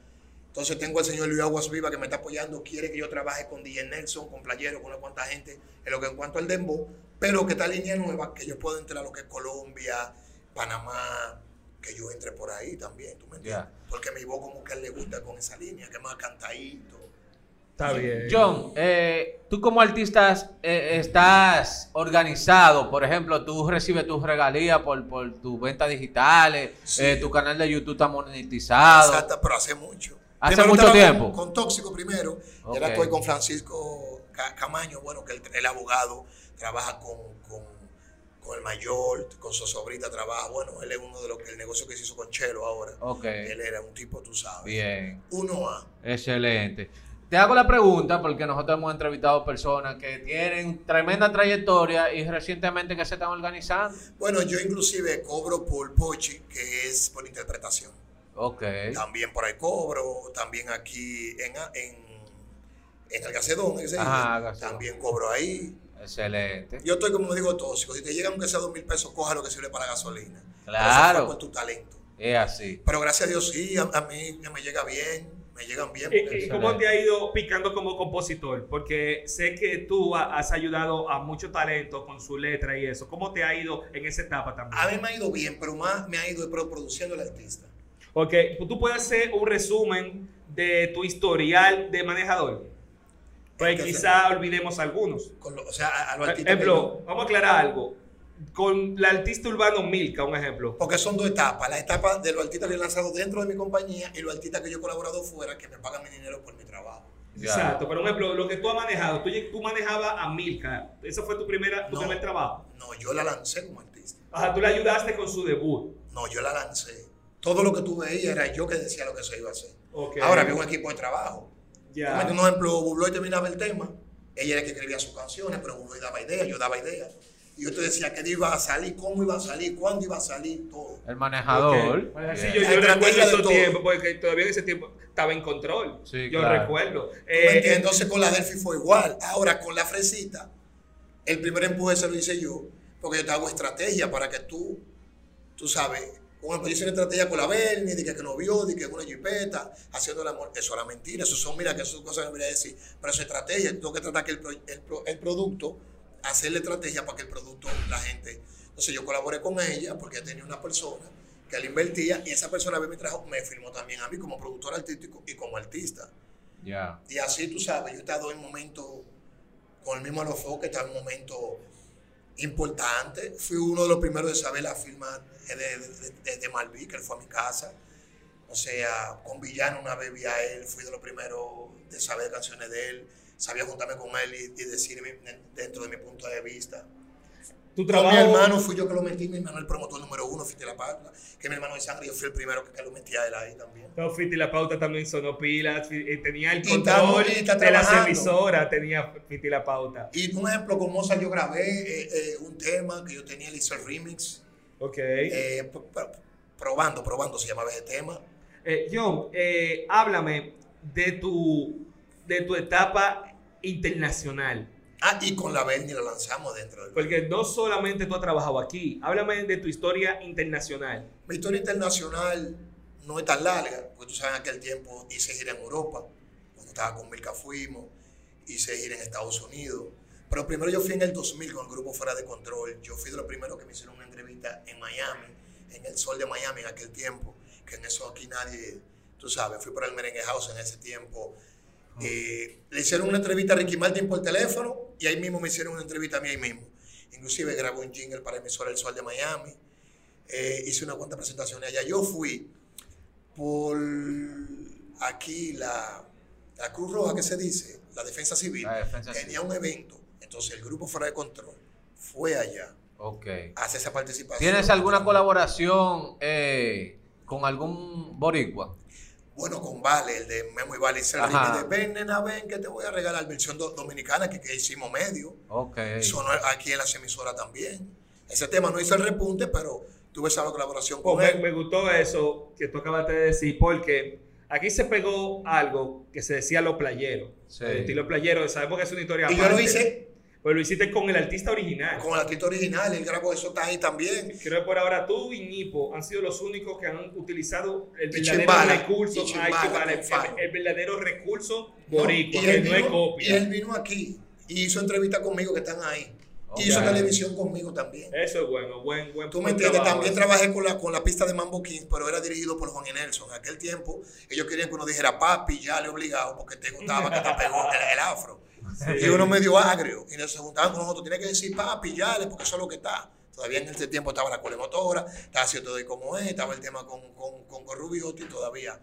Entonces tengo al señor Luis Aguas Viva que me está apoyando, quiere que yo trabaje con DJ Nelson, con Playero, con una cuanta gente, en lo que en cuanto al Dembo, pero que esta línea nueva, que yo puedo entrar a lo que es Colombia, Panamá, que yo entre por ahí también, ¿tú me entiendes? Porque mi voz como que a él le gusta con esa línea, que es más cantadito. Está bien. John, eh, tú como artista eh, estás organizado, por ejemplo, tú recibes tus regalías por, por tus ventas digitales, Sí. eh, tu canal de YouTube está monetizado. Exacto, pero hace mucho. Hace mucho tiempo. Con, con Tóxico primero. Y ahora estoy con Francisco Ca- Camaño, bueno, que el, el abogado trabaja con, con, con el mayor, con su sobrita trabaja. Bueno, él es uno de los que el negocio que se hizo con Chelo ahora. Ok, Él era un tipo, tú sabes. bien, Uno A. excelente. Te hago la pregunta porque nosotros hemos entrevistado personas que tienen tremenda trayectoria y recientemente que se están organizando. Bueno, yo inclusive cobro por Pochi, que es por interpretación. Ok, También por ahí cobro, también aquí en, en, en el Gacedón, ese Ajá, día, Gacedón. también cobro ahí. excelente. Yo estoy como digo tóxico, si te llegan aunque sea dos mil pesos, coja lo que sirve para gasolina. Eso Claro. fue por tu talento. Es así. Pero gracias a Dios sí, a, a mí me llega bien, me llegan bien. ¿Y- porque- ¿Y cómo te ha ido picando como compositor? Porque sé que tú ha- has ayudado a mucho talento con su letra y eso. ¿Cómo te ha ido en esa etapa también? A mí me ha ido bien, pero más me ha ido pro- produciendo el artista. Ok, tú puedes hacer un resumen de tu historial de manejador. Pues Entonces- quizá olvidemos algunos. Con lo- o sea, a, que ejemplo, vamos a aclarar algo. Con la artista urbano Milka, un ejemplo. porque son dos etapas. La etapa de los artistas que he lanzado dentro de mi compañía y los artistas que yo he colaborado fuera, que me pagan mi dinero por mi trabajo. Ya. Exacto, por ejemplo, lo que tú has manejado, tú, tú manejabas a Milka, ese fue tu, primera, tu No. primer trabajo. No, yo la lancé como artista. Ajá, tú le ayudaste con su debut. No, yo la lancé. Todo lo que tú veías era yo que decía lo que se iba a hacer. Ahora había un equipo de trabajo. Ya. Como un ejemplo, Bubloy terminaba el tema, ella era la que escribía sus canciones, pero Bubloy daba ideas, yo daba ideas. Y yo te decía qué día iba a salir, cómo iba a salir, cuándo iba a salir, todo. El manejador. Ok. Bueno, sí, yo, yo La estrategia recuerdo de esos tiempos, porque todavía en ese tiempo estaba en control. Sí, yo claro. recuerdo. ¿Tú Eh, me entiendes? Entonces con la Delphi fue igual. Ahora con la fresita, el primer empuje se lo hice yo, porque yo te hago estrategia para que tú, tú sabes, por ejemplo, yo hice una estrategia con la Bernie, de que, que no vio, de que una jipeta, haciendo el amor. Eso era mentira, eso son, mira, que eso son cosas que me voy a decir. Pero es estrategia, tengo que tratar que el, el, pro- el producto, hacerle estrategia para que el producto, la gente. Entonces yo colaboré con ella porque tenía una persona que le invertía y esa persona me trajo, me firmó también a mí como productor artístico y como artista. Ya. Y así tú sabes, yo he estado en momentos con el mismo Alofoque, estaba en un momento importante. Fui uno de los primeros de saber la firma de, de, Malví, que él fue a mi casa. O sea, con Villano una vez vi a él, fui de los primeros de saber canciones de él. Sabía juntarme con él y, y decirme dentro de mi punto de vista. Tu Con trabajo. mi hermano fui yo que lo metí, mi hermano el promotor número uno, Fiti La Patla, que mi hermano de sangre, yo fui el primero que, que lo metí a él ahí también. No, Fiti la pauta también sonó pilas, eh, tenía el control está- y está de las emisoras, tenía Fiti la pauta. Y un ejemplo, con Mozart yo grabé eh, eh, un tema que yo tenía, le hice el remix. Ok. Eh, probando, probando se llamaba ese tema. John, háblame de tu, de tu etapa internacional. Ah, y con la Bernie la lanzamos dentro del. Porque no solamente tú has trabajado aquí, háblame de tu historia internacional. Mi historia internacional no es tan larga, porque tú sabes, en aquel tiempo hice gira en Europa. Cuando estaba con Milka fuimos, hice gira en Estados Unidos. Pero primero yo fui en el 2000 con el grupo Fuera de Control. Yo fui de los primeros que me hicieron una entrevista en Miami, en el sol de Miami en aquel tiempo, que en eso aquí nadie, tú sabes, fui por el Merengue House en ese tiempo. Eh, le hicieron una entrevista a Ricky Martin por teléfono y ahí mismo me hicieron una entrevista a mí ahí mismo. Inclusive grabé un jingle para emisora El Sol de Miami. Eh, hice una cuanta presentaciones allá. Yo fui por aquí la, la Cruz Roja que se dice, la Defensa Civil, La Defensa tenía Civil. un evento. Entonces el grupo fuera de control fue allá Ok. a hacer esa participación. ¿Tienes alguna colaboración eh, con algún boricua? Bueno, con Vale, el de Memo y Vale, línea de ven, nena, ven, que te voy a regalar versión do- dominicana que, que hicimos medio. Ok. Sonó aquí en las emisoras también. Ese tema no hizo el repunte, pero tuve esa colaboración con me, él. me gustó eso que tú acabas de decir, porque aquí se pegó algo que se decía los playeros. Sí. El estilo playero, sabemos que es una historia Y yo lo aparte, hice Pero lo hiciste con el artista original. con el artista original, él grabó eso está ahí también. Creo que por ahora tú y Nipo han sido los únicos que han utilizado el verdadero recurso, el, el verdadero recurso No, boricua, y que él no es vino- copia. Y él vino aquí y hizo entrevista conmigo que están ahí. Y hizo televisión conmigo también. Eso es bueno, buen, buen Tú me entiendes, trabajo. también trabajé con la, con la pista de Mambo Kings, pero era dirigido por Juan y Nelson. En aquel tiempo, ellos querían que uno dijera papi, ya le obligado, porque te gustaba que te pegó el, el afro. Sí. Y uno medio agrio. Y se juntaban con nosotros, tiene que decir papi, ya le, porque eso es lo que está. Todavía en ese tiempo estaba la colemotora, estaba haciendo todo y como es, estaba el tema con, con, con, con Rubiotti todavía.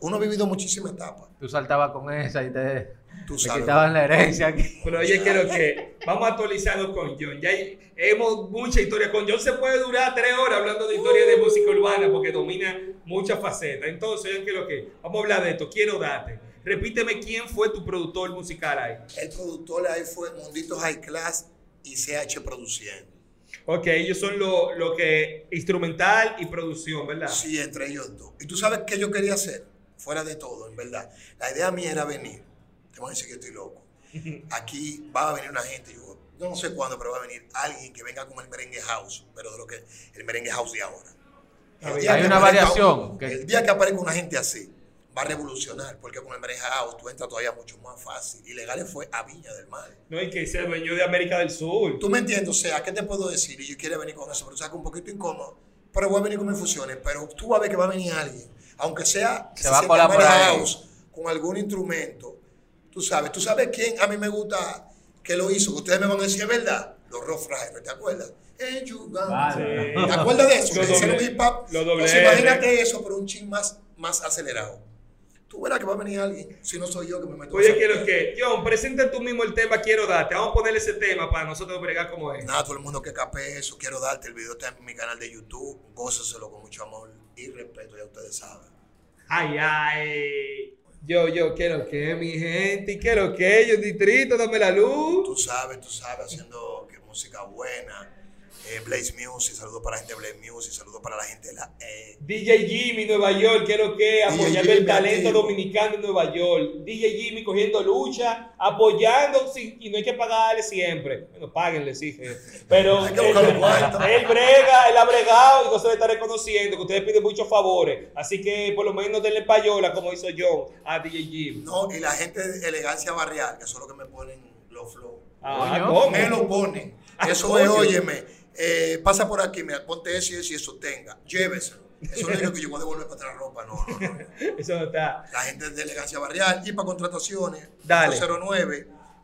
Uno ha vivido muchísimas etapas. Tú saltabas con esa y te, Tú te sabes. quitaban la herencia aquí. Pero oye, quiero que vamos a actualizarnos con John. Ya hay- hemos mucha historia con John. Se puede durar tres horas hablando de historia de música urbana porque domina muchas facetas. Entonces, oye, quiero que vamos a hablar de esto. Quiero darte. Repíteme quién fue tu productor musical ahí. El productor ahí fue Mundito High Class y CH Produciendo. Ok, ellos son lo, lo que instrumental y producción, ¿verdad? Sí, entre ellos dos. ¿Y tú sabes qué yo quería hacer? Fuera de todo, en verdad. La idea mía era venir. Te voy a decir que estoy loco. Aquí va a venir una gente, yo, no sé cuándo, pero va a venir alguien que venga con el merengue house, pero de lo que el merengue house de ahora. El Hay que una variación un- que- El día que aparezca una gente así, va a revolucionar, porque con el merengue house tú entras todavía mucho más fácil. Y Legales fue a Viña del Mar. No hay que ser dueño de América del Sur. Tú me entiendes, o sea, ¿qué te puedo decir? Y yo quiero venir con eso, pero sabes que un poquito incómodo. Pero voy a venir con mis fusiones, pero tú vas a ver que va a venir alguien, aunque sea que Se va a por house, con algún instrumento. Tú sabes, tú sabes quién a mí me gusta que lo hizo, ustedes me van a decir, es verdad, los Rough Riders, ¿te acuerdas? Vale. ¿Te acuerdas de eso? Que hicieron doble- hip hop. los doble Pues imagínate eso, pero un ching más, más acelerado. Tú verás que va a venir alguien, si no soy yo que me meto Oye, quiero que, John, presenta tú mismo el tema Quiero darte. Vamos a ponerle ese tema para nosotros bregar como es. Nada, todo el mundo que capé eso, quiero darte el video está en mi canal de YouTube, gózaselo con mucho amor y respeto, ya ustedes saben. Ay, ay. Yo, yo, quiero que mi gente, y quiero que ellos, distrito, dame la luz. Tú sabes, tú sabes, haciendo que música buena. Eh, Blaze Music, saludos para la gente de Blaze Music, saludos para la gente de la E. DJ Jimmy, Nueva York, quiero que apoyando el talento activo. dominicano en Nueva York. DJ Jimmy cogiendo lucha, apoyando, sin- y no hay que pagarle siempre. Bueno, páguenle, sí. jefe. Pero Hay que buscar los cuartos. él brega, él ha bregado y no se le está reconociendo que ustedes piden muchos favores. Así que por lo menos denle payola, como hizo John, a DJ Jimmy. No, y la gente de Elegancia Barrial, que son los que me ponen los flows. Ah. ¿cómo? Me lo ponen. Ah, Eso es, óyeme, eh, pasa por aquí, mira, ponte eso y eso y eso tenga. Lléveselo. Eso no es lo que yo voy a devolver para atrás ropa, no, no, no. Eso no está. La gente de Elegancia Barrial y para contrataciones, Dale.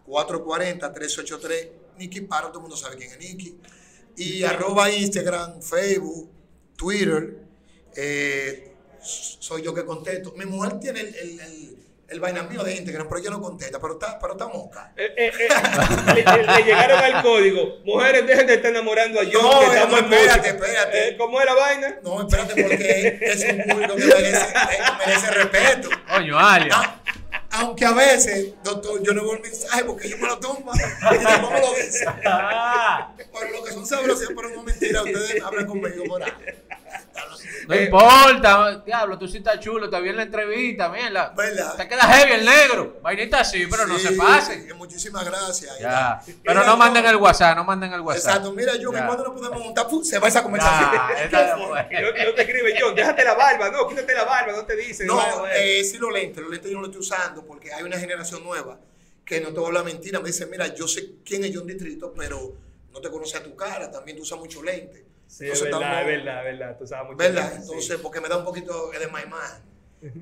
809-440-383. Nicky Paro, todo el mundo sabe quién es Nicky. Y arroba Instagram, Facebook, Twitter. eh, soy yo que contesto. Mi mujer tiene el, el, el, el vaina mío de Instagram, pero ella no contesta, pero está, pero está moca. Eh, eh, eh, le, le- le llegaron al código. Mujeres, dejen de estar enamorando a John. No, que no, estamos en espérate, espérate. Eh, ¿Cómo es la vaina? No, espérate, porque es un público que merece, eh, merece respeto. Coño, Alia. Ah, aunque a veces, doctor, yo no veo el mensaje porque yo me lo tomo y después me lo dice. Por lo que son sabrosos, pero no mentira, ustedes hablan conmigo por ahí. No Eh, importa, diablo, tú sí estás chulo, está bien la entrevista, mierda. ¿Verdad? Te queda heavy el negro. Vainita sí, pero no se pasen. eh, Muchísimas gracias. Ya. Mira, Pero no yo- manden el WhatsApp, no manden el WhatsApp. Exacto, mira, yo, Ya. cuando no podemos montar, ¡pum! se va esa conversación. No no, no te escribe John, déjate la barba, no, quítate la barba, no te dicen. No, bueno, eh. sí los lentes, los lentes yo no los estoy usando porque hay una generación nueva que no te va a hablar mentira. Me dice, mira, yo sé quién es John Distrito, pero no te conoce a tu cara, también tú usas mucho lente. Sí, es Entonces, verdad, es verdad, es verdad. Tú sabes mucho. ¿Verdad? Sí. Entonces, porque me da un poquito de más imagen.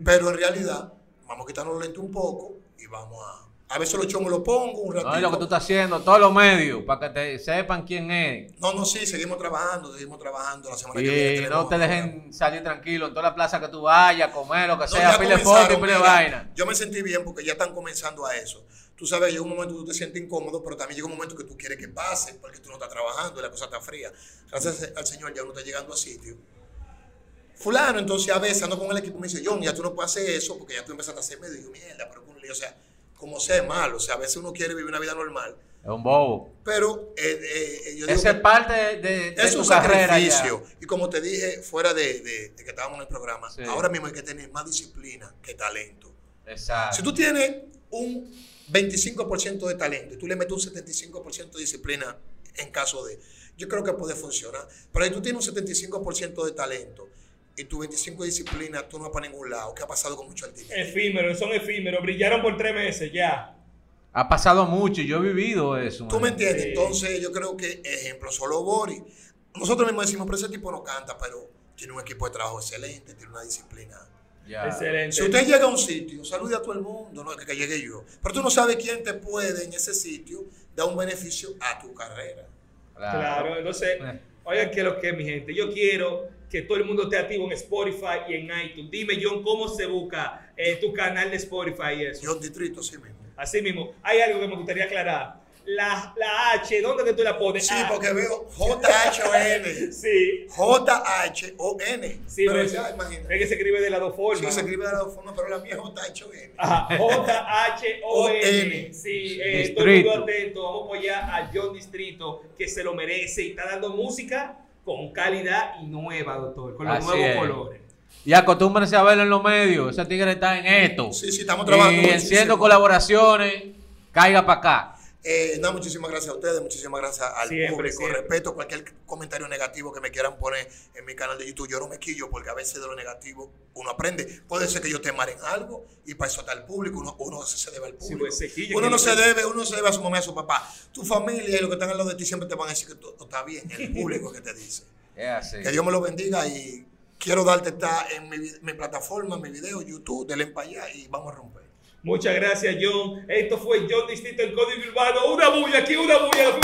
Pero en realidad, vamos a quitarnos los lentes un poco y vamos a... A veces los chomos los pongo un ratito. No, es lo que tú estás haciendo, todos los medios, para que te sepan quién es. No, no, sí, seguimos trabajando, seguimos trabajando la semana que viene. No te dejen salir tranquilo en toda la plaza que tú vayas, comer, lo que No, sea, pile foto pile vaina. Yo me sentí bien porque ya están comenzando a eso. Tú sabes, llega un momento que tú te sientes incómodo, pero también llega un momento que tú quieres que pase porque tú no estás trabajando y la cosa está fría. Gracias al Señor ya uno está llegando a sitio. Fulano, entonces a veces ando con el equipo y me dice, John, ya tú no puedes hacer eso porque ya tú empezaste a hacer medio. Y yo, mierda, pero con un lío. O sea, como sea es malo. O sea, a veces uno quiere vivir una vida normal. Es un bobo. Pero eh, eh, yo digo Esa es parte de, es un ya. sacrificio. Y como te dije fuera de, de- de que estábamos en el programa, Sí. ahora mismo hay que tener más disciplina que talento. Exacto. Si tú tienes un 25% de talento y tú le metes un 75% de disciplina en caso de, yo creo que puede funcionar. Pero si tú tienes un 75% de talento y tu 25% de disciplina, tú no vas para ningún lado. ¿Qué ha pasado con muchos artistas? Efímeros, son efímeros. Brillaron por tres meses ya. Ha pasado mucho y yo he vivido eso. ¿Tú me entiendes? Sí. Entonces yo creo que, ejemplo, solo Boris. Nosotros mismos decimos, pero ese tipo no canta, pero tiene un equipo de trabajo excelente, tiene una disciplina. Ya. Excelente. Si usted llega a un sitio, salude a todo el mundo, no es que, que llegue yo. Pero tú no sabes quién te puede en ese sitio dar un beneficio a tu carrera. Claro, entonces, Eh. Oigan que lo que es, mi gente, yo quiero que todo el mundo esté activo en Spotify y en iTunes. Dime, John, ¿cómo se busca eh, tu canal de Spotify y eso? Yo distrito, sí mismo. Así mismo, hay algo que me gustaría aclarar. La, la H, ¿dónde que tú la pones? Sí, Ah, porque veo J-H-O-N. Sí, J-H-O-N. sí, pero ya, es imagínate. que se escribe de las dos Sí, formas. se escribe de las dos formas, pero la mía es J-H-O-N. Ajá, J-H-O-N. Sí, eh, todo el Distrito. mundo atento. Vamos a apoyar a John Distrito, que se lo merece y está dando música con calidad y nueva, doctor, con los Así nuevos es. colores. Y acostúmbrense a verlo en los medios. Ese tigre está en esto. Sí, sí, estamos trabajando. Y haciendo colaboraciones, caiga para acá. Eh, no, muchísimas gracias a ustedes, muchísimas gracias al Siempre, público. siempre. Respeto cualquier comentario negativo que me quieran poner en mi canal de YouTube. Yo no me quillo porque a veces de lo negativo uno aprende. Puede ser que yo te en algo y para eso está el público. Uno, uno se debe al Sí, público. pues, uno no se debe, uno se debe a su mamá y a su papá. Tu familia y los que están al lado de ti siempre te van a decir que todo está bien. El público que te dice. Que Dios me lo bendiga y quiero darte esta en mi, plataforma, mi video, YouTube, denle para allá y vamos a romper. Muchas gracias, John. Esto fue John Distinto en Código Urbano. Una bulla aquí, una bulla.